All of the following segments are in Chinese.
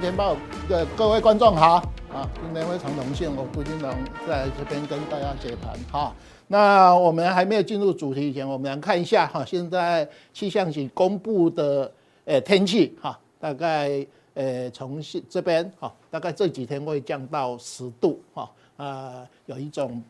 今天报的各位观众好啊！今天非常荣幸，我杜金龙在这边跟大家解盘哈。那我们还没有进入主题以前，我们来看一下哈，现在气象局公布的呃天气哈，大概呃从这边哈，大概这几天会降到十度哈啊，有一种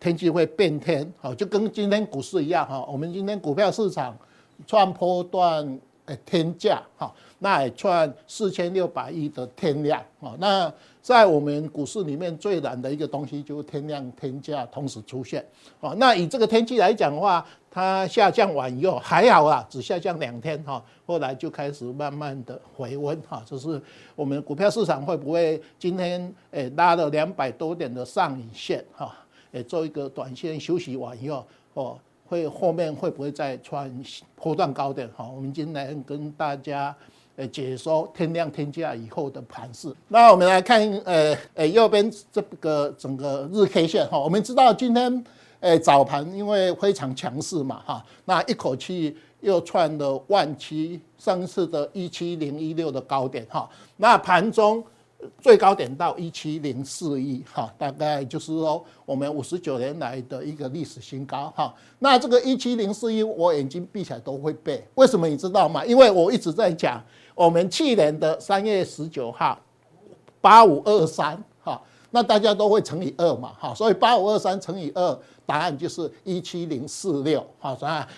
天气会变天，好，就跟今天股市一样哈。我们今天股票市场创波段呃天价哈。那也创四千六百亿的天量啊！那在我们股市里面最难的一个东西就是天量天价同时出现啊！那以这个天气来讲的话，它下降完以后还好啊，只下降两天哈，后来就开始慢慢的回温哈。就是我们股票市场会不会今天诶拉了两百多点的上影线哈？诶做一个短线休息完以后哦，会后面会不会再创波段高点哈？我们今天跟大家。呃，解说天量天价以后的盘势。那我们来看，呃，呃，右边这个整个日 K 线哈，我们知道今天，呃，早盘因为非常强势嘛哈，那一口气又创了万七上次的一七零一六的高点哈，那盘中。最高点到一七零四一哈，大概就是说我们五十九年来的一个历史新高哈。那这个一七零四一，我眼睛闭起来都会背，为什么你知道吗？因为我一直在讲，我们去年的三月十九号八五二三哈，那大家都会乘以二嘛哈，所以八五二三乘以二，答案就是一七零四六哈，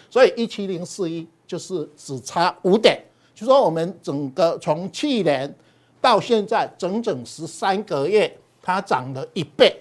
所以一七零四一就是只差五点，就说我们整个从去年。到现在整整十三个月，它涨了一倍，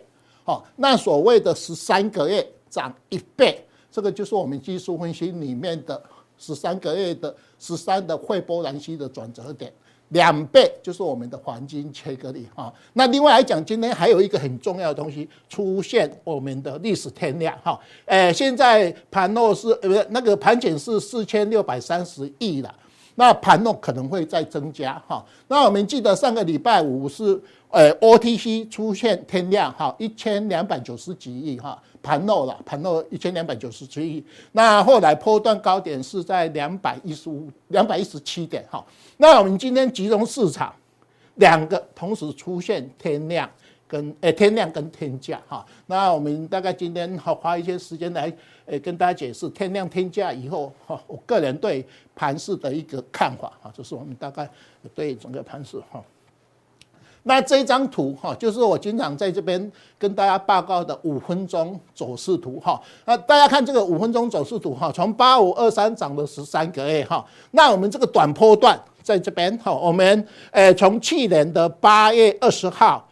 哦，那所谓的十三个月涨一倍，这个就是我们技术分析里面的十三个月的十三的斐波那契的转折点，两倍就是我们的黄金切割率哈。那另外来讲，今天还有一个很重要的东西出现，我们的历史天量哈，诶，现在盘后是呃那个盘前是四千六百三十亿了。那盘后可能会再增加哈，那我们记得上个礼拜五是呃 OTC 出现天量哈一千两百九十几亿哈，盘漏了盘漏一千两百九十七亿，那后来波段高点是在两百一十五两百一十七点哈，那我们今天集中市场两个同时出现天量。跟诶天量跟天价哈，那我们大概今天好花一些时间来诶跟大家解释天量天价以后哈，我个人对盘势的一个看法哈，这是我们大概对整个盘势哈。那这张图哈，就是我经常在这边跟大家报告的五分钟走势图哈。那大家看这个五分钟走势图哈，从八五二三涨了十三个月哈，那我们这个短波段在这边哈，我们诶从去年的八月二十号。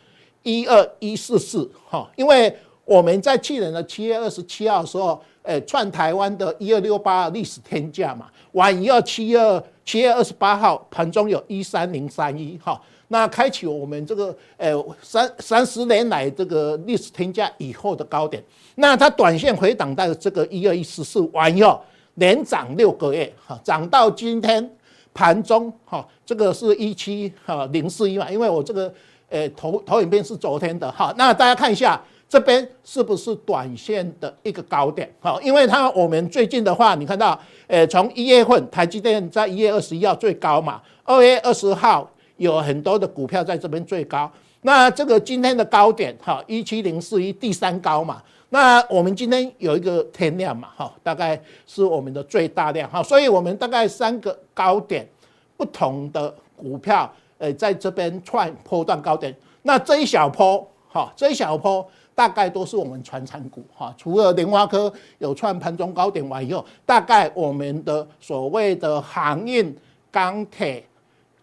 一二一四四哈，因为我们在去年的七月二十七号的时候，诶，创台湾的一二六八历史天价嘛，完以后七月七月二十八号盘中有一三零三一哈，那开启我们这个呃三三十年来这个历史天价以后的高点，那它短线回档到这个一二一四四完以后连涨六个月哈，涨到今天盘中哈，这个是一七哈零四一嘛，因为我这个。呃，投投影片是昨天的哈，那大家看一下这边是不是短线的一个高点？哈，因为它我们最近的话，你看到，呃，从一月份台积电在一月二十一号最高嘛，二月二十号有很多的股票在这边最高，那这个今天的高点哈，一七零四一第三高嘛，那我们今天有一个天量嘛，哈，大概是我们的最大量哈，所以我们大概三个高点不同的股票。呃，在这边创波段高点，那这一小波，哈，这一小波大概都是我们传产股，哈，除了联发科有创盘中高点完以后，大概我们的所谓的航运、钢铁、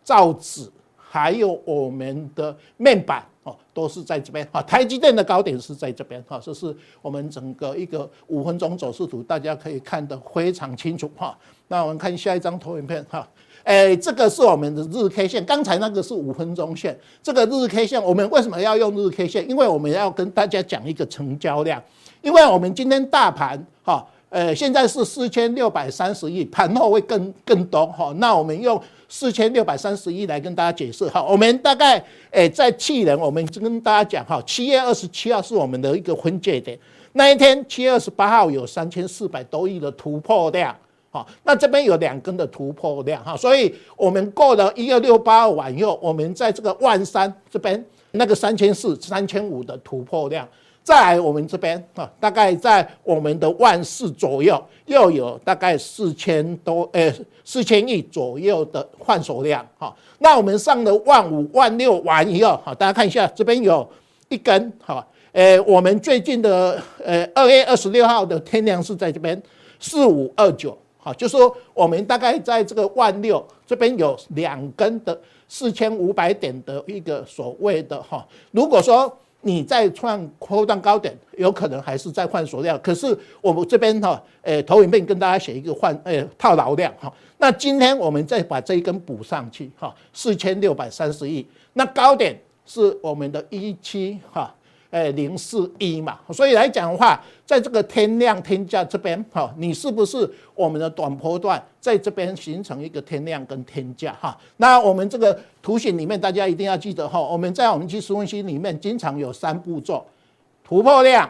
造纸，还有我们的面板，哦，都是在这边，哈，台积电的高点是在这边，哈，这是我们整个一个五分钟走势图，大家可以看得非常清楚，哈。那我们看下一张投影片，哈。哎，这个是我们的日 K 线，刚才那个是五分钟线。这个日 K 线，我们为什么要用日 K 线？因为我们要跟大家讲一个成交量。因为我们今天大盘哈，呃，现在是四千六百三十亿，盘后会更更多哈。那我们用四千六百三十一来跟大家解释哈。我们大概诶，在去年我们就跟大家讲哈，七月二十七号是我们的一个分界点，那一天七月二十八号有三千四百多亿的突破量。好，那这边有两根的突破量哈，所以我们过了一二六八二完以后，我们在这个万三这边那个三千四、三千五的突破量，再来我们这边啊，大概在我们的万四左右，又有大概四千多呃四千亿左右的换手量哈。那我们上了万五、万六完以后，好，大家看一下这边有一根哈，呃，我们最近的呃二月二十六号的天量是在这边四五二九。好，就是说我们大概在这个万六这边有两根的四千五百点的一个所谓的哈，如果说你再创波段高点，有可能还是在换手量。可是我们这边哈，诶，投影片跟大家写一个换诶套牢量哈。那今天我们再把这一根补上去哈，四千六百三十亿，那高点是我们的一七哈。诶，零四一嘛，所以来讲的话，在这个天量天价这边，哈，你是不是我们的短波段在这边形成一个天量跟天价哈？那我们这个图形里面，大家一定要记得哈，我们在我们技术分析里面经常有三步骤：突破量、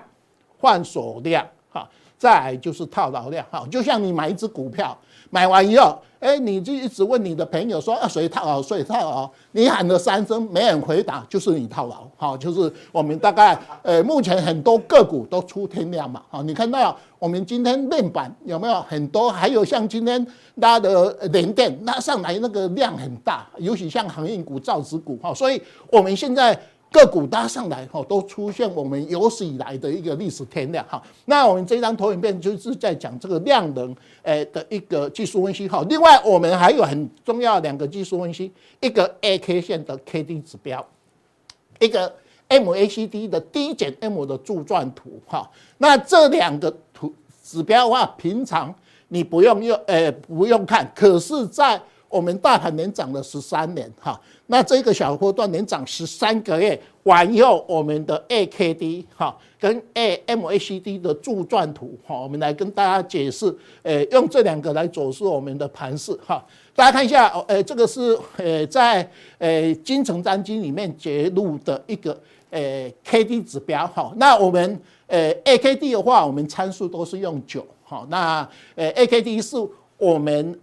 换手量，哈，再来就是套牢量，哈，就像你买一只股票。买完以后，哎，你就一直问你的朋友说啊，谁套牢，谁套牢？你喊了三声，没人回答，就是你套牢。好，就是我们大概，呃，目前很多个股都出天量嘛。好，你看到我们今天面板有没有很多？还有像今天拉的联电拉上来那个量很大，尤其像航运股、造纸股。好，所以我们现在。个股搭上来哈，都出现我们有史以来的一个历史天量哈。那我们这张投影片就是在讲这个量能诶的一个技术分析哈。另外，我们还有很重要两个技术分析，一个 A K 线的 K D 指标，一个 M A C D 的 D 减 M 的柱状图哈。那这两个图指标的话，平常你不用用诶不用看，可是在我们大盘连涨了十三年哈。那这个小波段连涨十三个月完以后，我们的 A K D 哈跟 A M A C D 的柱状图哈，我们来跟大家解释，呃，用这两个来走势我们的盘势哈。大家看一下，呃，这个是呃在呃精诚专机里面揭露的一个呃 K D 指标哈。那我们呃 A K D 的话，我们参数都是用九哈。那呃 A K D 是我们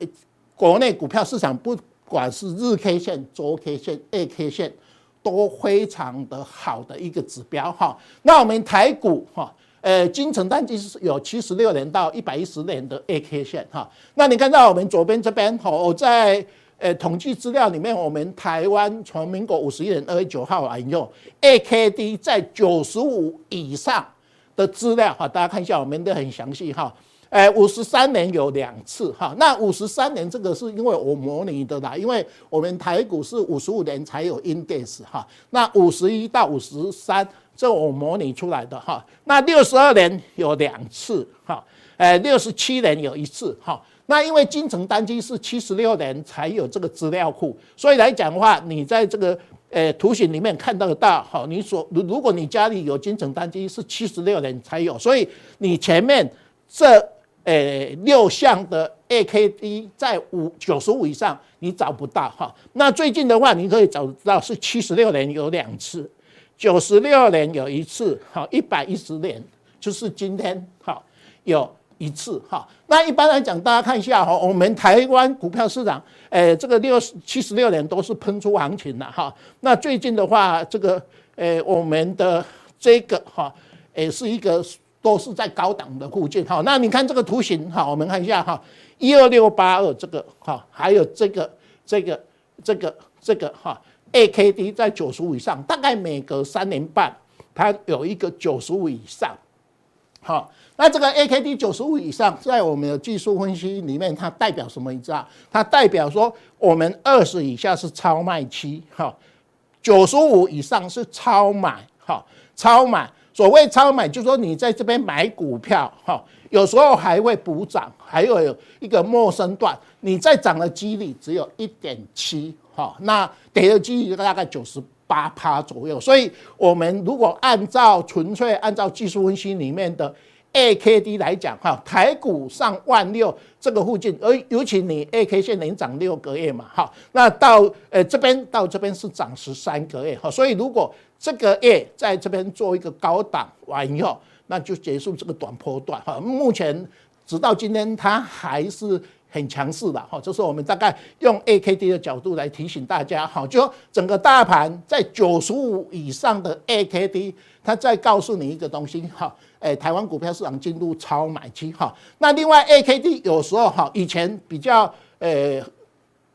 国内股票市场不。管是日 K 线、周 K 线、月 K 线，都非常的好的一个指标哈。那我们台股哈，呃，精诚单机是有七十六年到一百一十年的月 K 线哈。那你看到我们左边这边哈，我在呃统计资料里面，我们台湾从民国五十一年二月九号来用月 K D 在九十五以上的资料哈，大家看一下，我们都很详细哈。哎，五十三年有两次哈，那五十三年这个是因为我模拟的啦，因为我们台股是五十五年才有 index 哈，那五十一到五十三这我模拟出来的哈，那六十二年有两次哈，哎，六十七年有一次哈，那因为金城单机是七十六年才有这个资料库，所以来讲的话，你在这个呃图形里面看到的哈，你所如如果你家里有金城单机是七十六年才有，所以你前面这。诶，六项的 AKD 在五九十五以上，你找不到哈。那最近的话，你可以找到是七十六年有两次，九十六年有一次，好，一百一十年就是今天哈有一次哈。那一般来讲，大家看一下哈，我们台湾股票市场，诶，这个六七十六年都是喷出行情的哈。那最近的话，这个诶，我们的这个哈，也是一个。都是在高档的附近，好，那你看这个图形，好，我们看一下哈，一二六八二这个，哈，还有这个这个这个这个哈，AKD 在九十五以上，大概每隔三年半，它有一个九十五以上，好，那这个 AKD 九十五以上，在我们的技术分析里面，它代表什么？你知道？它代表说我们二十以下是超卖期，哈，九十五以上是超买，哈，超买。所谓超买，就是说你在这边买股票，哈，有时候还会补涨，还有一个陌生段，你在涨的几率只有一点七，哈，那跌的几率大概九十八趴左右。所以，我们如果按照纯粹按照技术分析里面的 AKD 来讲，哈，台股上万六这个附近，而尤其你 AK 线能涨六个月嘛，哈，那到呃这边到这边是涨十三个月，哈，所以如果这个月在这边做一个高档完以后，那就结束这个短波段哈。目前直到今天它还是很强势的哈。就是我们大概用 AKD 的角度来提醒大家哈，就整个大盘在九十五以上的 AKD，它再告诉你一个东西哈，诶，台湾股票市场进入超买期哈。那另外 AKD 有时候哈，以前比较诶。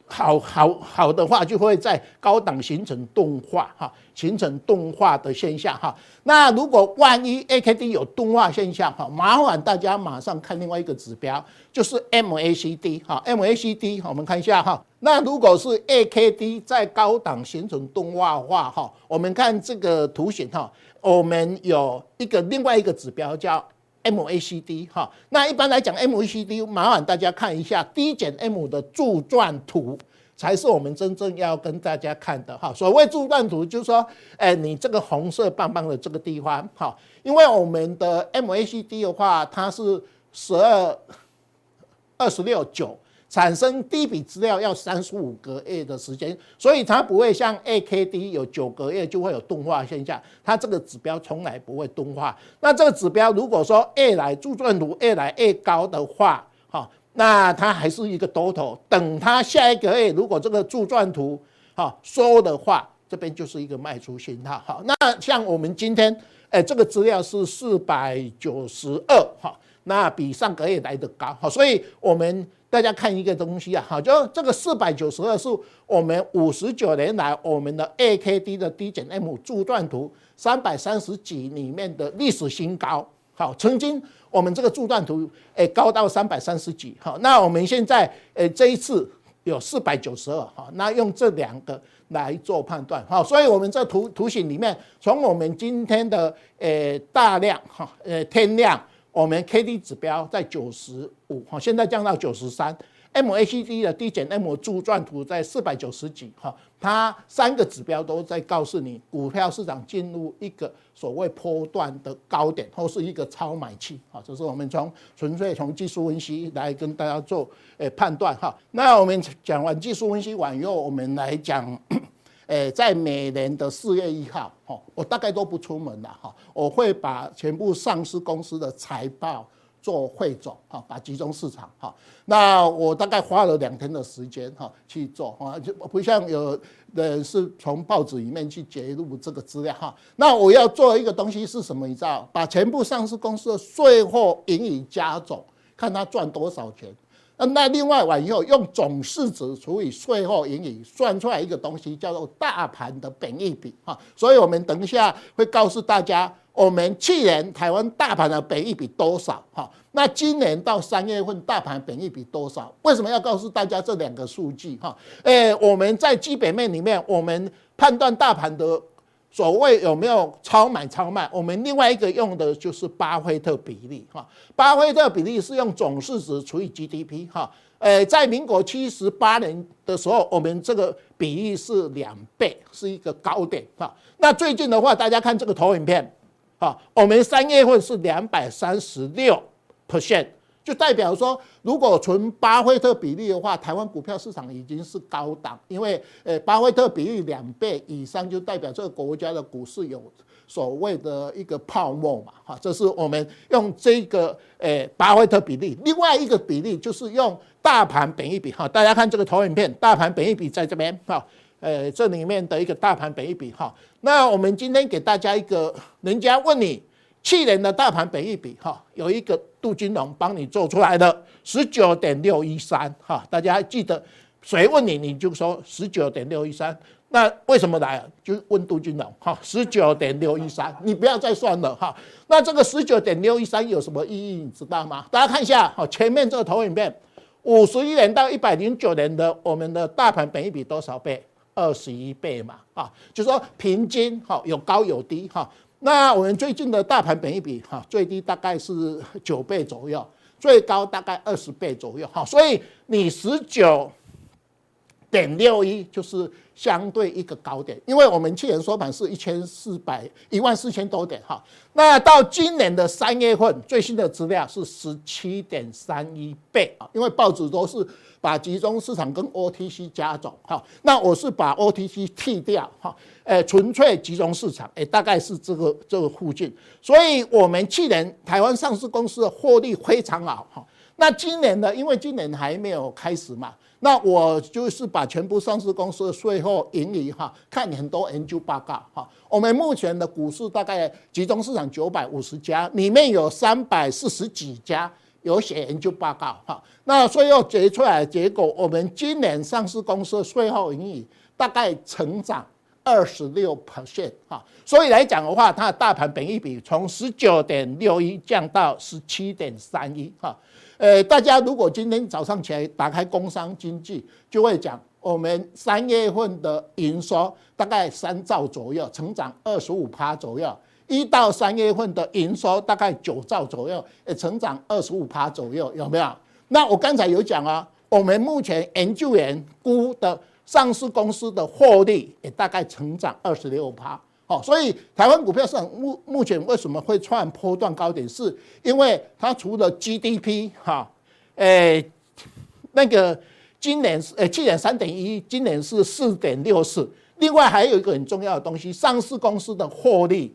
好好好的话，就会在高档形成钝化哈，形成钝化的现象哈。那如果万一 AKD 有钝化现象哈，麻烦大家马上看另外一个指标，就是 MACD 哈，MACD 我们看一下哈。那如果是 AKD 在高档形成钝化哈，我们看这个图形哈，我们有一个另外一个指标叫。MACD 哈，那一般来讲，MACD 麻烦大家看一下 D 减 M 的柱状图，才是我们真正要跟大家看的哈。所谓柱状图，就是说，哎，你这个红色棒棒的这个地方哈，因为我们的 MACD 的话，它是十二二十六九。产生第一笔资料要三十五个月的时间，所以它不会像 AKD 有九个月就会有钝化现象，它这个指标从来不会钝化。那这个指标如果说越来柱状图越来越高的话，哈，那它还是一个多头。等它下一个月如果这个柱状图哈收的话，这边就是一个卖出信号。好，那像我们今天哎，这个资料是四百九十二哈，那比上个月来的高，好，所以我们。大家看一个东西啊，好，就这个四百九十二是我们五十九年来我们的 AKD 的 D 减 M 柱状图三百三十几里面的历史新高。好，曾经我们这个柱状图诶高到三百三十几。好，那我们现在诶这一次有四百九十二。好，那用这两个来做判断。好，所以我们这图图形里面，从我们今天的诶大量哈诶天量。我们 K D 指标在九十五，哈，现在降到九十三。M A C D 的 D 减 M 柱状图在四百九十几，哈，它三个指标都在告诉你，股票市场进入一个所谓波段的高点，或是一个超买期，哈，这是我们从纯粹从技术分析来跟大家做诶判断，哈。那我们讲完技术分析完以后，我们来讲。诶，在每年的四月一号，哈，我大概都不出门了，哈，我会把全部上市公司的财报做汇总，哈，把集中市场，哈，那我大概花了两天的时间，哈，去做，哈，就不像有的是从报纸里面去截录这个资料，哈，那我要做一个东西是什么？你知道，把全部上市公司的税后盈余加总，看他赚多少钱。那另外完以后，用总市值除以税后盈余，算出来一个东西，叫做大盘的本益比哈。所以我们等一下会告诉大家，我们去年台湾大盘的本益比多少哈？那今年到三月份大盘本益比多少？为什么要告诉大家这两个数据哈？诶，我们在基本面里面，我们判断大盘的。所谓有没有超买超卖？我们另外一个用的就是巴菲特比例哈。巴菲特比例是用总市值除以 GDP 哈。呃，在民国七十八年的时候，我们这个比例是两倍，是一个高点哈。那最近的话，大家看这个投影片哈，我们三月份是两百三十六 percent。就代表说，如果纯巴菲特比例的话，台湾股票市场已经是高档，因为呃，巴菲特比例两倍以上，就代表这个国家的股市有所谓的一个泡沫嘛，哈，这是我们用这个呃巴菲特比例。另外一个比例就是用大盘本一比，哈，大家看这个投影片，大盘本一比在这边，哈，呃，这里面的一个大盘本一比，哈，那我们今天给大家一个，人家问你。去年的大盘本益比哈，有一个杜金龙帮你做出来的十九点六一三哈，大家记得谁问你你就说十九点六一三，那为什么来？就问杜金龙哈，十九点六一三，你不要再算了哈。那这个十九点六一三有什么意义？你知道吗？大家看一下哈，前面这个投影片，五十一年到一百零九年的我们的大盘本益比多少倍？二十一倍嘛啊，就是说平均哈有高有低哈。那我们最近的大盘本一比哈，最低大概是九倍左右，最高大概二十倍左右哈，所以你十九点六一就是相对一个高点，因为我们去年收盘是一千四百一万四千多点哈，那到今年的三月份最新的资料是十七点三一倍啊，因为报纸都是。把集中市场跟 OTC 加总，哈，那我是把 OTC 剔掉，哈，诶，纯粹集中市场，诶，大概是这个这个附近，所以我们去年台湾上市公司的获利非常好，哈，那今年呢？因为今年还没有开始嘛，那我就是把全部上市公司的税后盈余哈，看很多研究报告哈。我们目前的股市大概集中市场九百五十家，里面有三百四十几家有写研究报告哈。那税后结出来结果，我们今年上市公司的税后盈余大概成长二十六 percent 哈。所以来讲的话，它的大盘本益比从十九点六一降到十七点三一哈。呃，大家如果今天早上起来打开工商经济，就会讲我们三月份的营收大概三兆左右，成长二十五趴左右；一到三月份的营收大概九兆左右，呃，成长二十五趴左右，有没有？那我刚才有讲啊，我们目前研究员估的上市公司的获利也大概成长二十六趴。好，所以台湾股票市场目目前为什么会创波段高点？是因为它除了 GDP 哈，诶，那个今年是诶去年三点一，今年是四点六四。另外还有一个很重要的东西，上市公司的获利，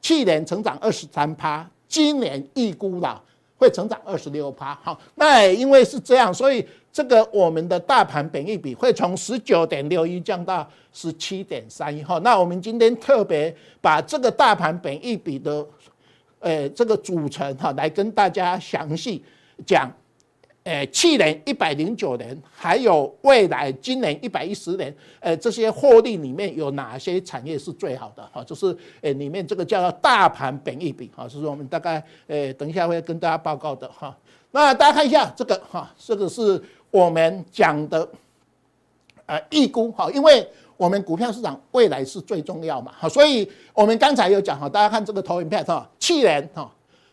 去年成长二十三趴，今年预估了会成长二十六趴。好，那也因为是这样，所以。这个我们的大盘本益比会从十九点六一降到十七点三一哈，那我们今天特别把这个大盘本益比的，呃，这个组成哈，来跟大家详细讲，呃，去年一百零九年，还有未来今年一百一十年，呃，这些获利里面有哪些产业是最好的哈？就是呃，里面这个叫做大盘本益比哈，是我们大概呃，等一下会跟大家报告的哈。那大家看一下这个哈，这个是。我们讲的，呃，预估哈，因为我们股票市场未来是最重要嘛，好，所以我们刚才有讲哈，大家看这个投影片哈，去年哈，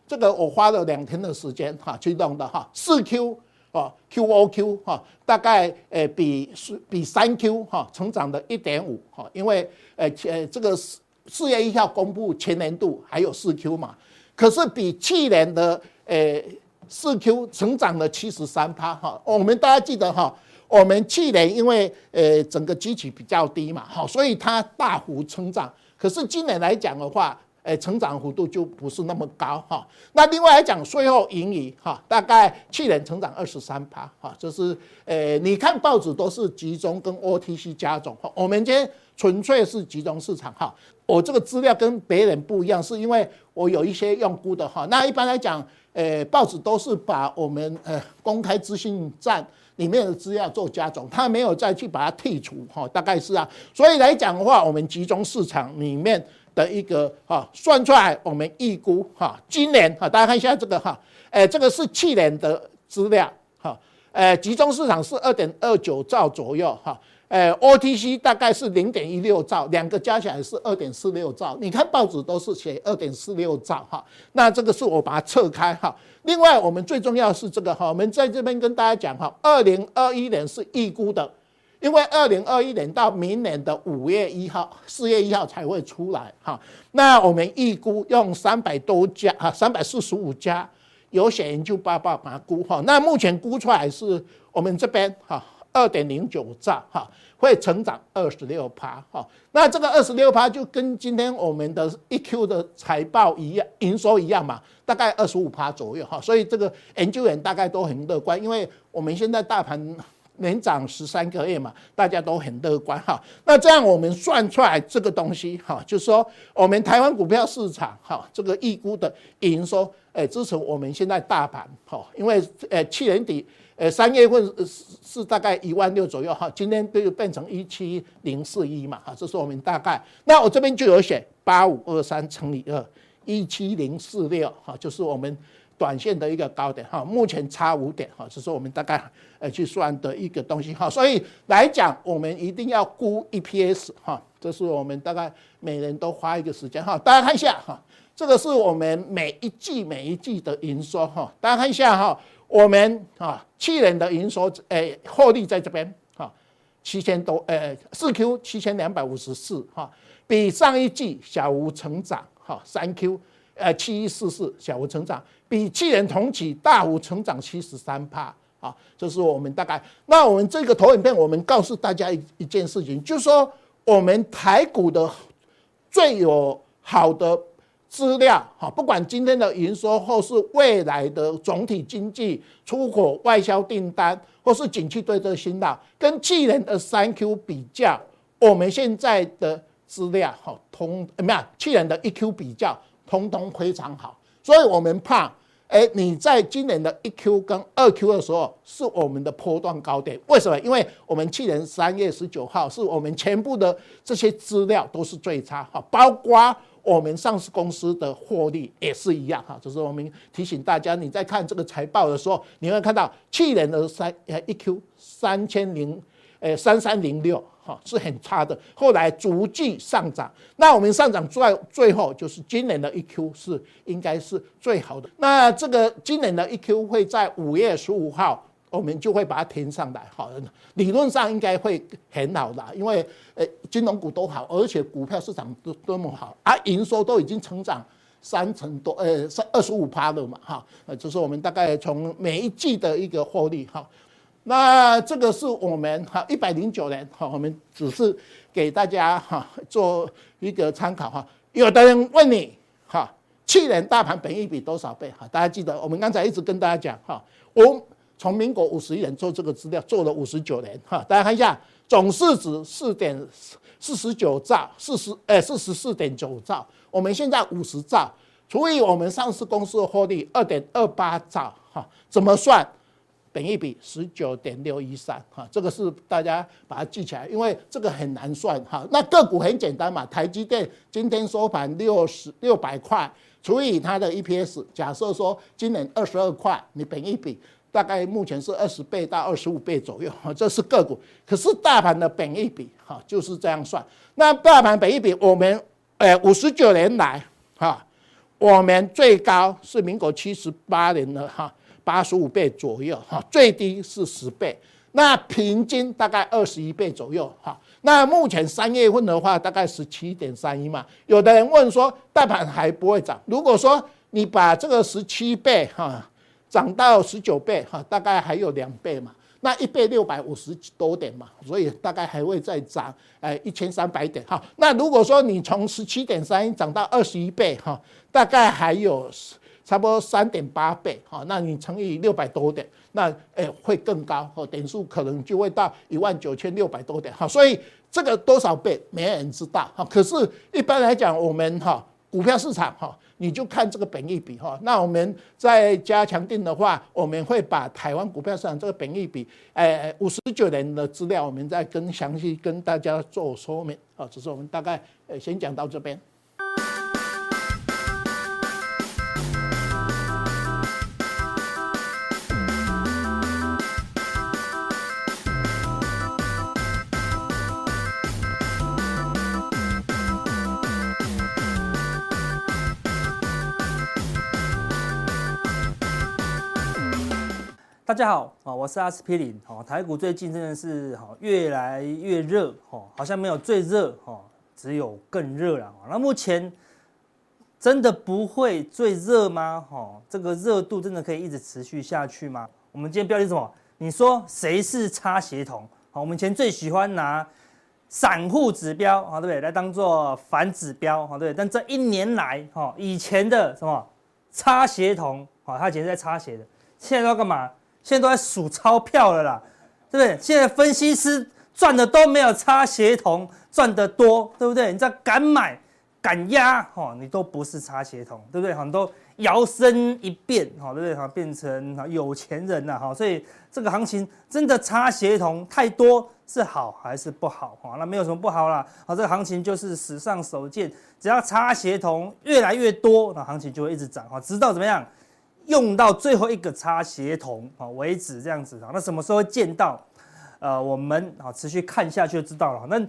这个我花了两天的时间哈去弄的哈，四 Q 啊，QOQ 哈，大概呃比是比三 Q 哈成长的一点五哈，因为呃呃这个四四月一号公布前年度还有四 Q 嘛，可是比去年的呃。四 Q 成长了七十三趴哈，我们大家记得哈，我们去年因为呃整个基期比较低嘛，好，所以它大幅成长。可是今年来讲的话，呃，成长幅度就不是那么高哈。那另外来讲，税后盈余哈，大概去年成长二十三趴哈，就是呃，你看报纸都是集中跟 OTC 加总，我们今天纯粹是集中市场哈。我这个资料跟别人不一样，是因为我有一些用估的哈。那一般来讲。呃，报纸都是把我们呃公开资讯站里面的资料做加总，他没有再去把它剔除哈，大概是啊。所以来讲的话，我们集中市场里面的一个哈算出来，我们预估哈，今年哈，大家看一下这个哈，呃，这个是去年的资料哈，呃，集中市场是二点二九兆左右哈。呃，OTC 大概是零点一六兆，两个加起来是二点四六兆。你看报纸都是写二点四六兆哈，那这个是我把它撤开哈。另外，我们最重要是这个哈，我们在这边跟大家讲哈，二零二一年是预估的，因为二零二一年到明年的五月一号、四月一号才会出来哈。那我们预估用三百多家哈，三百四十五家有写研究报告把它估哈。那目前估出来是我们这边哈。二点零九兆哈，会成长二十六趴哈。那这个二十六趴就跟今天我们的一 Q 的财报一样，营收一样嘛，大概二十五趴左右哈。所以这个研究员大概都很乐观，因为我们现在大盘连涨十三个月嘛，大家都很乐观哈。那这样我们算出来这个东西哈，就是说我们台湾股票市场哈，这个预估的营收诶支持我们现在大盘哈，因为呃去年底。呃，三月份是是大概一万六左右哈，今天就变成一七零四一嘛哈，这是我们大概。那我这边就有写八五二三乘以二，一七零四六哈，就是我们短线的一个高点哈。目前差五点哈，这是我们大概呃去算的一个东西哈。所以来讲，我们一定要估 EPS 哈，这是我们大概每人都花一个时间哈。大家看一下哈，这个是我们每一季每一季的营收哈，大家看一下哈。我们啊，去年的营收诶，获利在这边哈，七千多诶，四 Q 七千两百五十四哈，比上一季小幅成长哈，三 Q 呃七一四四小幅成长，比去年同期大幅成长七十三趴啊，这是我们大概。那我们这个投影片，我们告诉大家一一件事情，就是说我们台股的最有好的资料哈，不管今天的营收或是未来的总体经济、出口、外销订单，或是景气对这个信号，跟去年的三 Q 比较，我们现在的资料哈，通没有去年的一 Q 比较，通通非常好，所以我们怕。哎，你在今年的一 Q 跟二 Q 的时候，是我们的波段高点。为什么？因为我们去年三月十九号，是我们全部的这些资料都是最差哈，包括我们上市公司的获利也是一样哈。就是我们提醒大家，你在看这个财报的时候，你会看到去年的三呃一 Q 三千零呃三三零六。哈，是很差的。后来逐季上涨，那我们上涨最最后就是今年的一 Q 是应该是最好的。那这个今年的一 Q 会在五月十五号，我们就会把它填上来。好，理论上应该会很好的，因为呃金融股都好，而且股票市场都多么好，啊营收都已经成长三成多，呃三二十五趴了嘛，哈，呃就是我们大概从每一季的一个获利哈。那这个是我们哈一百零九年哈，我们只是给大家哈做一个参考哈。有的人问你哈，去年大盘本益比多少倍哈？大家记得我们刚才一直跟大家讲哈，我从民国五十一年做这个资料做了五十九年哈。大家看一下，总市值四点四十九兆，四十呃四十四点九兆，我们现在五十兆，除以我们上市公司的获利二点二八兆哈，怎么算？本一比十九点六一三，哈，这个是大家把它记起来，因为这个很难算，哈。那个股很简单嘛，台积电今天收盘六十六百块，除以它的 EPS，假设说今年二十二块，你本一比大概目前是二十倍到二十五倍左右，哈，这是个股。可是大盘的本一比，哈，就是这样算。那大盘本一比，我们，呃，五十九年来，哈，我们最高是民国七十八年的，哈。八十五倍左右哈，最低是十倍，那平均大概二十一倍左右哈。那目前三月份的话，大概十七点三一嘛。有的人问说，大盘还不会涨？如果说你把这个十七倍哈涨到十九倍哈，大概还有两倍嘛。那一倍六百五十多点嘛，所以大概还会再涨哎一千三百点哈。那如果说你从十七点三一涨到二十一倍哈，大概还有。差不多三点八倍，哈，那你乘以六百多点，那诶会更高，哈，点数可能就会到一万九千六百多点，哈，所以这个多少倍没人知道，哈，可是一般来讲，我们哈股票市场哈，你就看这个本益比，哈，那我们在加强定的话，我们会把台湾股票市场这个本益比，诶五十九年的资料，我们再跟详细跟大家做说明，啊，只是我们大概诶先讲到这边。大家好，啊，我是阿司匹林，哦，台股最近真的是哈越来越热，哦，好像没有最热，哦，只有更热了。那目前真的不会最热吗？哦，这个热度真的可以一直持续下去吗？我们今天标题是什么？你说谁是擦鞋童？好，我们以前最喜欢拿散户指标，啊，对不对？来当做反指标，啊，对不对？但这一年来，哈，以前的什么擦鞋童，啊，他以前在擦鞋的，现在都要干嘛？现在都在数钞票了啦，对不对？现在分析师赚的都没有差协同赚得多，对不对？你只要敢买敢压，哈，你都不是差协同，对不对？很多摇身一变，哈，对不对？哈，变成有钱人了，哈，所以这个行情真的差协同太多是好还是不好？哈，那没有什么不好啦，好，这个行情就是史上首见，只要差协同越来越多，那行情就会一直涨，哈，直到怎么样？用到最后一个差协同啊为止，这样子啊，那什么时候会见到？呃，我们啊持续看下去就知道了。那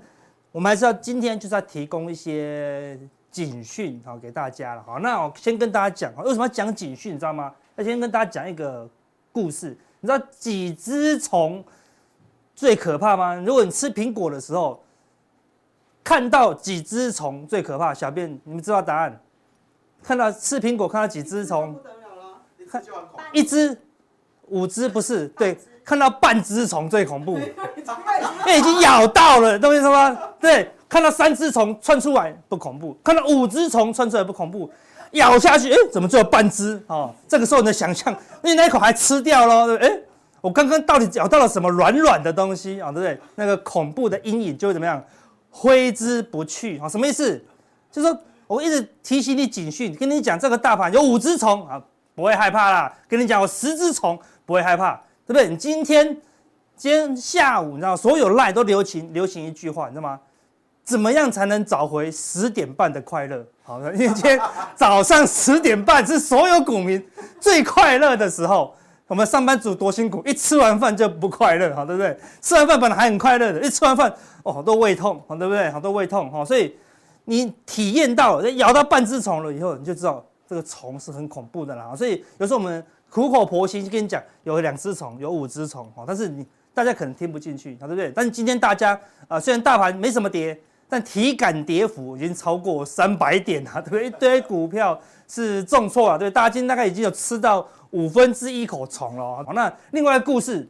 我们还是要今天就是要提供一些警讯啊给大家了。好，那我先跟大家讲啊，为什么要讲警讯？你知道吗？要先跟大家讲一个故事。你知道几只虫最可怕吗？如果你吃苹果的时候看到几只虫最可怕，小便你们知道答案？看到吃苹果看到几只虫？看一只、五只不是对，看到半只虫最恐怖，因 为已经咬到了，懂我意思吗？对，看到三只虫窜出来不恐怖，看到五只虫窜出来不恐怖，咬下去，哎，怎么只有半只？哦，这个时候你的想象，因为那一口还吃掉了，对不对？哎，我刚刚到底咬到了什么软软的东西啊？对不对？那个恐怖的阴影就会怎么样，挥之不去啊？什么意思？就是说我一直提醒你警讯，跟你讲这个大盘有五只虫啊，不会害怕啦。跟你讲我十只虫，不会害怕，对不对？你今天。今天下午，你知道，所有赖都流行流行一句话，你知道吗？怎么样才能找回十点半的快乐？好的，因为今天早上十点半是所有股民最快乐的时候。我们上班族多辛苦，一吃完饭就不快乐，好，对不对？吃完饭本来还很快乐的，一吃完饭哦，好多胃痛，好，对不对？好多胃痛，哈，所以你体验到了咬到半只虫了以后，你就知道这个虫是很恐怖的啦。所以有时候我们苦口婆心跟你讲，有两只虫，有五只虫，哈，但是你。大家可能听不进去，对不对？但是今天大家啊、呃，虽然大盘没什么跌，但体感跌幅已经超过三百点了，对不对？一堆股票是重挫了，对，大家今天大概已经有吃到五分之一口虫了。好，那另外一个故事，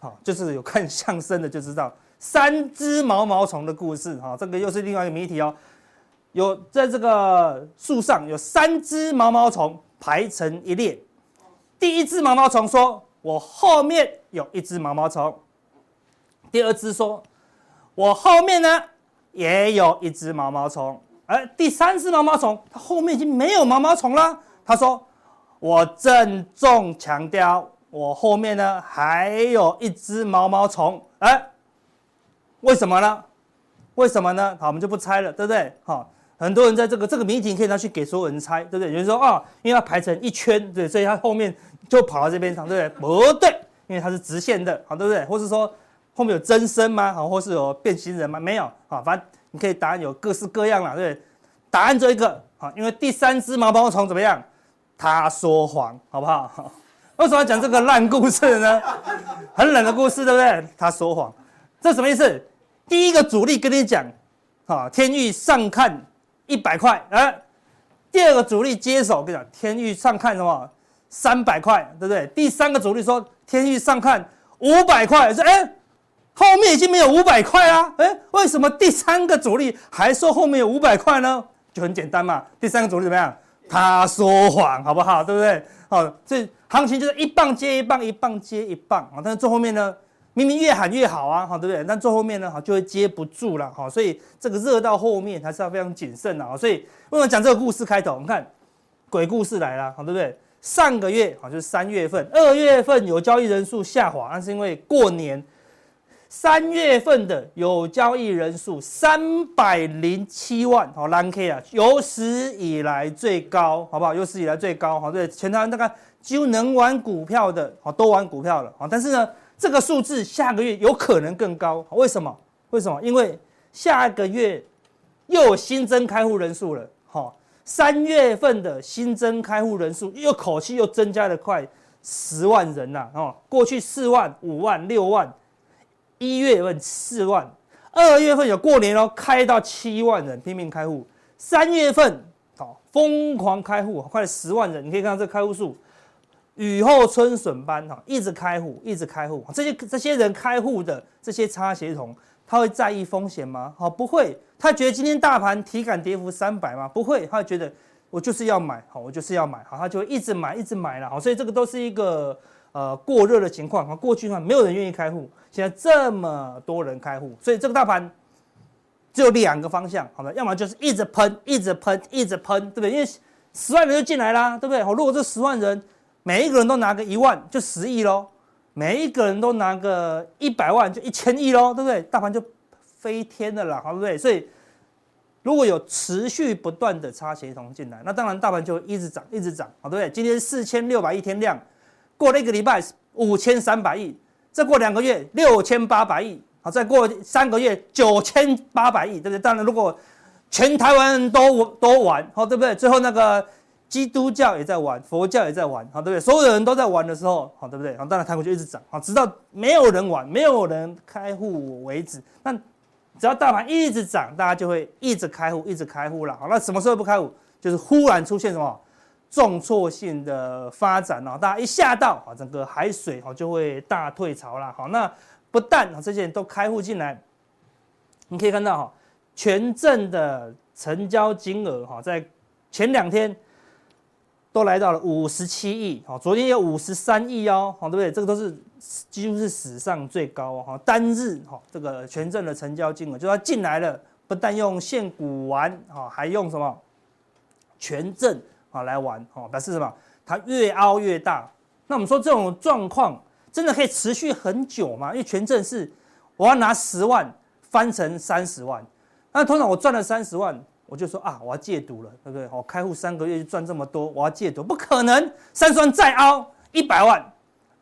好，就是有看相声的就知道，三只毛毛虫的故事，哈，这个又是另外一个谜题哦。有在这个树上有三只毛毛虫排成一列，第一只毛毛虫说。我后面有一只毛毛虫，第二只说，我后面呢也有一只毛毛虫，而第三只毛毛虫，它后面已经没有毛毛虫了。他说，我郑重强调，我后面呢还有一只毛毛虫，哎，为什么呢？为什么呢？好，我们就不猜了，对不对？好，很多人在这个这个谜题可以拿去给所有人猜，对不对？有人说啊，因为它排成一圈，对，所以它后面。就跑到这边上，对不对？不对，因为它是直线的，好，对不对？或是说后面有增生吗？好，或是有变形人吗？没有，好，反正你可以答案有各式各样了，对不对？答案这一个，好，因为第三只毛毛虫怎么样？他说谎，好不好？为什么要讲这个烂故事呢？很冷的故事，对不对？他说谎，这什么意思？第一个主力跟你讲，啊，天域上看一百块，哎，第二个主力接手跟你讲，天域上看什么？三百块，对不对？第三个主力说天域上看五百块，说哎，后面已经没有五百块啦，哎，为什么第三个主力还说后面有五百块呢？就很简单嘛，第三个主力怎么样？他说谎，好不好？对不对？好，这行情就是一棒接一棒，一棒接一棒啊。但是最后面呢，明明越喊越好啊，好，对不对？但最后面呢，好就会接不住了，好，所以这个热到后面还是要非常谨慎的啊。所以为什么讲这个故事开头？我们看鬼故事来了，好，对不对？上个月啊，就是三月份，二月份有交易人数下滑，那是因为过年。三月份的有交易人数三百零七万，好蓝 K 啊，有史以来最高，好不好？有史以来最高，好，对，全台湾大概几乎能玩股票的，好，都玩股票了，好，但是呢，这个数字下个月有可能更高，为什么？为什么？因为下个月又有新增开户人数了，好。三月份的新增开户人数又口气又增加了快十万人呐，哦，过去四万、五万、六万，一月份四万，二月份有过年哦，开到七万人拼命开户，三月份哦疯狂开户，快十万人，你可以看到这开户数，雨后春笋般哈，一直开户，一直开户，这些这些人开户的这些擦鞋童。他会在意风险吗？好，不会。他觉得今天大盘体感跌幅三百吗？不会。他会觉得我就是要买，好，我就是要买，好，他就会一直买，一直买了，好。所以这个都是一个呃过热的情况。好，过去的话没有人愿意开户，现在这么多人开户，所以这个大盘只有两个方向，好的，要么就是一直喷，一直喷，一直喷，对不对？因为十万人就进来啦，对不对？好，如果这十万人每一个人都拿个一万，就十亿喽。每一个人都拿个一百万，就一千亿喽，对不对？大盘就飞天了啦，好，不对？所以如果有持续不断的擦鞋童进来，那当然大盘就一直涨，一直涨，好，对不对？今天四千六百亿天量，过了一个礼拜五千三百亿，再过两个月六千八百亿，好，再过三个月九千八百亿，对不对？当然，如果全台湾都都玩，好，对不对？最后那个。基督教也在玩，佛教也在玩，好，对不对？所有的人都在玩的时候，好，对不对？好，当然台股就一直涨，好，直到没有人玩，没有人开户为止。那只要大盘一直涨，大家就会一直开户，一直开户了。好，那什么时候不开户？就是忽然出现什么重挫性的发展哦，大家一吓到，好，整个海水好就会大退潮了。好，那不但啊这些人都开户进来，你可以看到哈，全证的成交金额哈，在前两天都来到了五十七亿，好，昨天有五十三亿哦，好，对不对？这个都是几乎是史上最高哦，哈，单日哈这个权证的成交金额，就它进来了，不但用现股玩，哈，还用什么权证啊来玩，哈，表示什么？它越凹越大。那我们说这种状况真的可以持续很久吗？因为权证是我要拿十万翻成三十万。那通常我赚了三十万，我就说啊，我要戒赌了，对不对？我开户三个月就赚这么多，我要戒赌，不可能。三十万再凹一百万，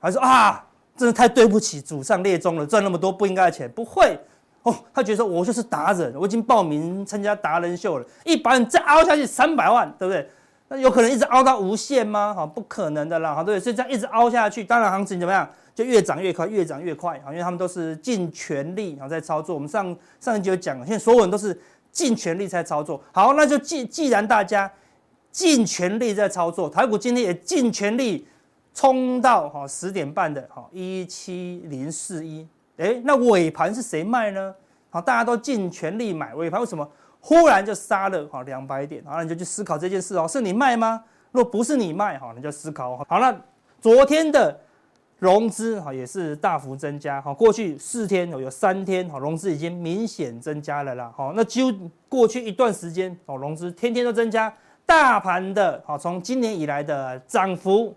还说啊，真的太对不起祖上列宗了，赚那么多不应该的钱，不会哦。他觉得说我就是达人，我已经报名参加达人秀了，一百万再凹下去三百万，对不对？那有可能一直凹到无限吗？哈，不可能的啦，哈，对？所以这样一直凹下去，当然行情怎么样？就越涨越快，越涨越快啊！因为他们都是尽全力然后在操作。我们上上一集有讲，现在所有人都是尽全力在操作。好，那就既既然大家尽全力在操作，台股今天也尽全力冲到哈十点半的哈一七零四一，哎，那尾盘是谁卖呢？好，大家都尽全力买，尾盘为什么忽然就杀了哈两百点？然后你就去思考这件事哦，是你卖吗？若不是你卖哈，你就思考好，那昨天的。融资哈也是大幅增加哈，过去四天有三天哈融资已经明显增加了啦，好，那就过去一段时间哦融资天天都增加，大盘的哈从今年以来的涨幅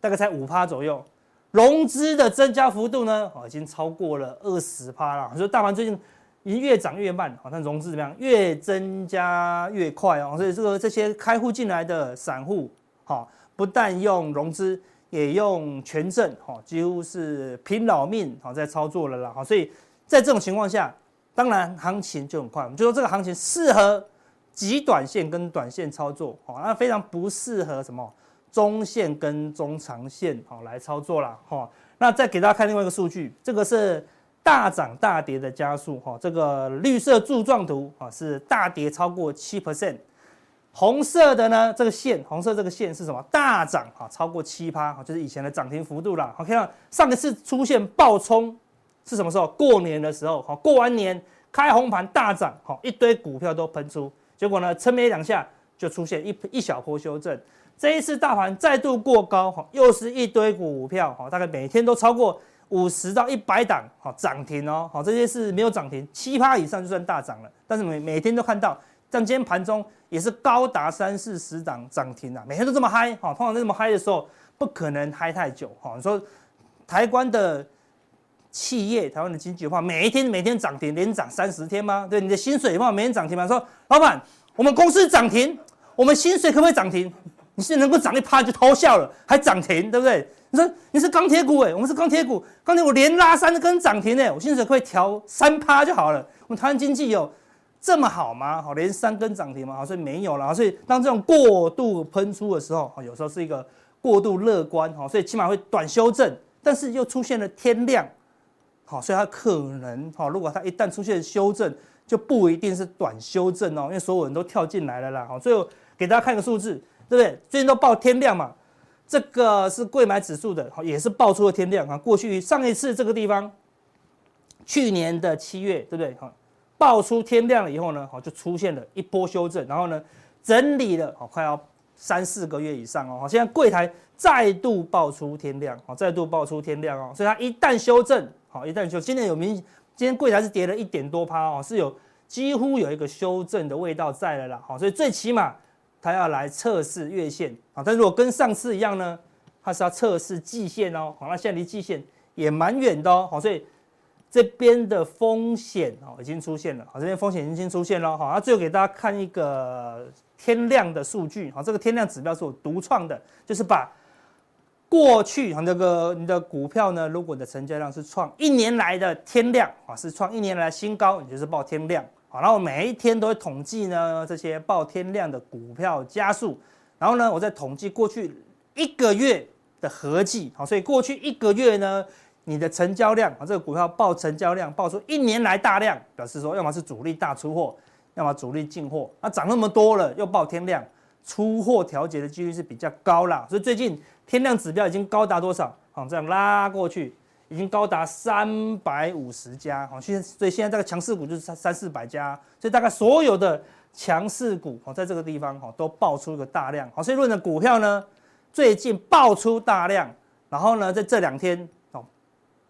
大概才五趴左右，融资的增加幅度呢哦已经超过了二十趴了，所以大盘最近已经越涨越慢，好，但融资怎么样越增加越快哦，所以这个这些开户进来的散户哈不但用融资。也用权证，哈，几乎是拼老命，好在操作了啦，好，所以在这种情况下，当然行情就很快。我们就说这个行情适合极短线跟短线操作，好，那非常不适合什么中线跟中长线，好来操作啦，哈。那再给大家看另外一个数据，这个是大涨大跌的加速，哈，这个绿色柱状图，啊，是大跌超过七 percent。红色的呢，这个线，红色这个线是什么？大涨哈，超过七趴，就是以前的涨停幅度啦。OK 啊，上一次出现暴冲是什么时候？过年的时候，哈，过完年开红盘大涨，哈，一堆股票都喷出，结果呢，撑没两下就出现一一小波修正。这一次大盘再度过高，哈，又是一堆股票，哈，大概每天都超过五十到一百档，哈，涨停哦，好，这些是没有涨停，七趴以上就算大涨了，但是每每天都看到。像今天盘中也是高达三四十档涨停啊，每天都这么嗨，哈，通常这么嗨的时候不可能嗨太久，哈。你说台湾的企业，台湾的经济的话，每一天每天涨停，连涨三十天吗？对，你的薪水的话，每天涨停吗？说老板，我们公司涨停，我们薪水可不可以涨停？你现在能够涨一趴就偷笑了，还涨停，对不对？你说你是钢铁股哎，我们是钢铁股，钢铁股连拉三根涨停哎，我薪水可以调三趴就好了。我们台湾经济有。这么好吗？好，连三根涨停吗？好，所以没有了。所以当这种过度喷出的时候，有时候是一个过度乐观，哈，所以起码会短修正，但是又出现了天量，好，所以它可能，哈，如果它一旦出现修正，就不一定是短修正哦，因为所有人都跳进来了啦，好，最后给大家看个数字，对不对？最近都报天量嘛，这个是贵买指数的，好，也是报出了天量啊。过去上一次这个地方，去年的七月，对不对？好。爆出天量了以后呢，好，就出现了一波修正，然后呢，整理了好快要三四个月以上哦，现在柜台再度爆出天量，好，再度爆出天量哦，所以它一旦修正，好，一旦修，今天有明，今天柜台是跌了一点多趴哦，是有几乎有一个修正的味道在了啦，好，所以最起码它要来测试月线，好，但如果跟上次一样呢，它是要测试季线哦，好，那现在离季线也蛮远的哦，好，所以。这边的风险哦已经出现了，好，这边风险已经出现了，好，那最后给大家看一个天量的数据，好，这个天量指标是我独创的，就是把过去哈那个你的股票呢，如果你的成交量是创一年来的天量啊，是创一年来的新高，你就是报天量，好，然后每一天都会统计呢这些报天量的股票家数，然后呢我再统计过去一个月的合计，好，所以过去一个月呢。你的成交量啊，这个股票报成交量报出一年来大量，表示说要么是主力大出货，要么主力进货。那涨那么多了，又报天量，出货调节的几率是比较高啦。所以最近天量指标已经高达多少？好，这样拉过去，已经高达三百五十家，好，现所以现在这个强势股就是三三四百家，所以大概所有的强势股哦，在这个地方哈都爆出一个大量，好，所以论的股票呢，最近爆出大量，然后呢，在这两天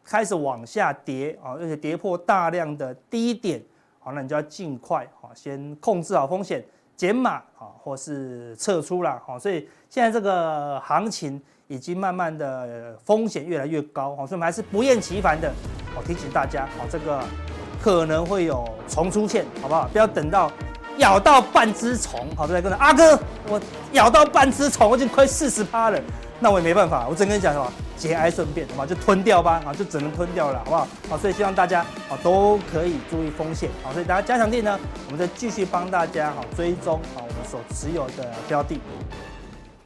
开始往下跌啊，而且跌破大量的低点，好，那你就要尽快啊先控制好风险，减码啊，或是撤出啦，好，所以现在这个行情。已经慢慢的风险越来越高，所以我们还是不厌其烦的，我提醒大家，这个可能会有虫出现，好不好？不要等到咬到半只虫，好，再跟着阿哥，我咬到半只虫，我已经亏四十趴了，那我也没办法，我只能跟你讲什么，节哀顺变，好吧，就吞掉吧，啊，就只能吞掉了，好不好？好，所以希望大家啊都可以注意风险，好，所以大家加强力呢，我们再继续帮大家好追踪啊我们所持有的标的。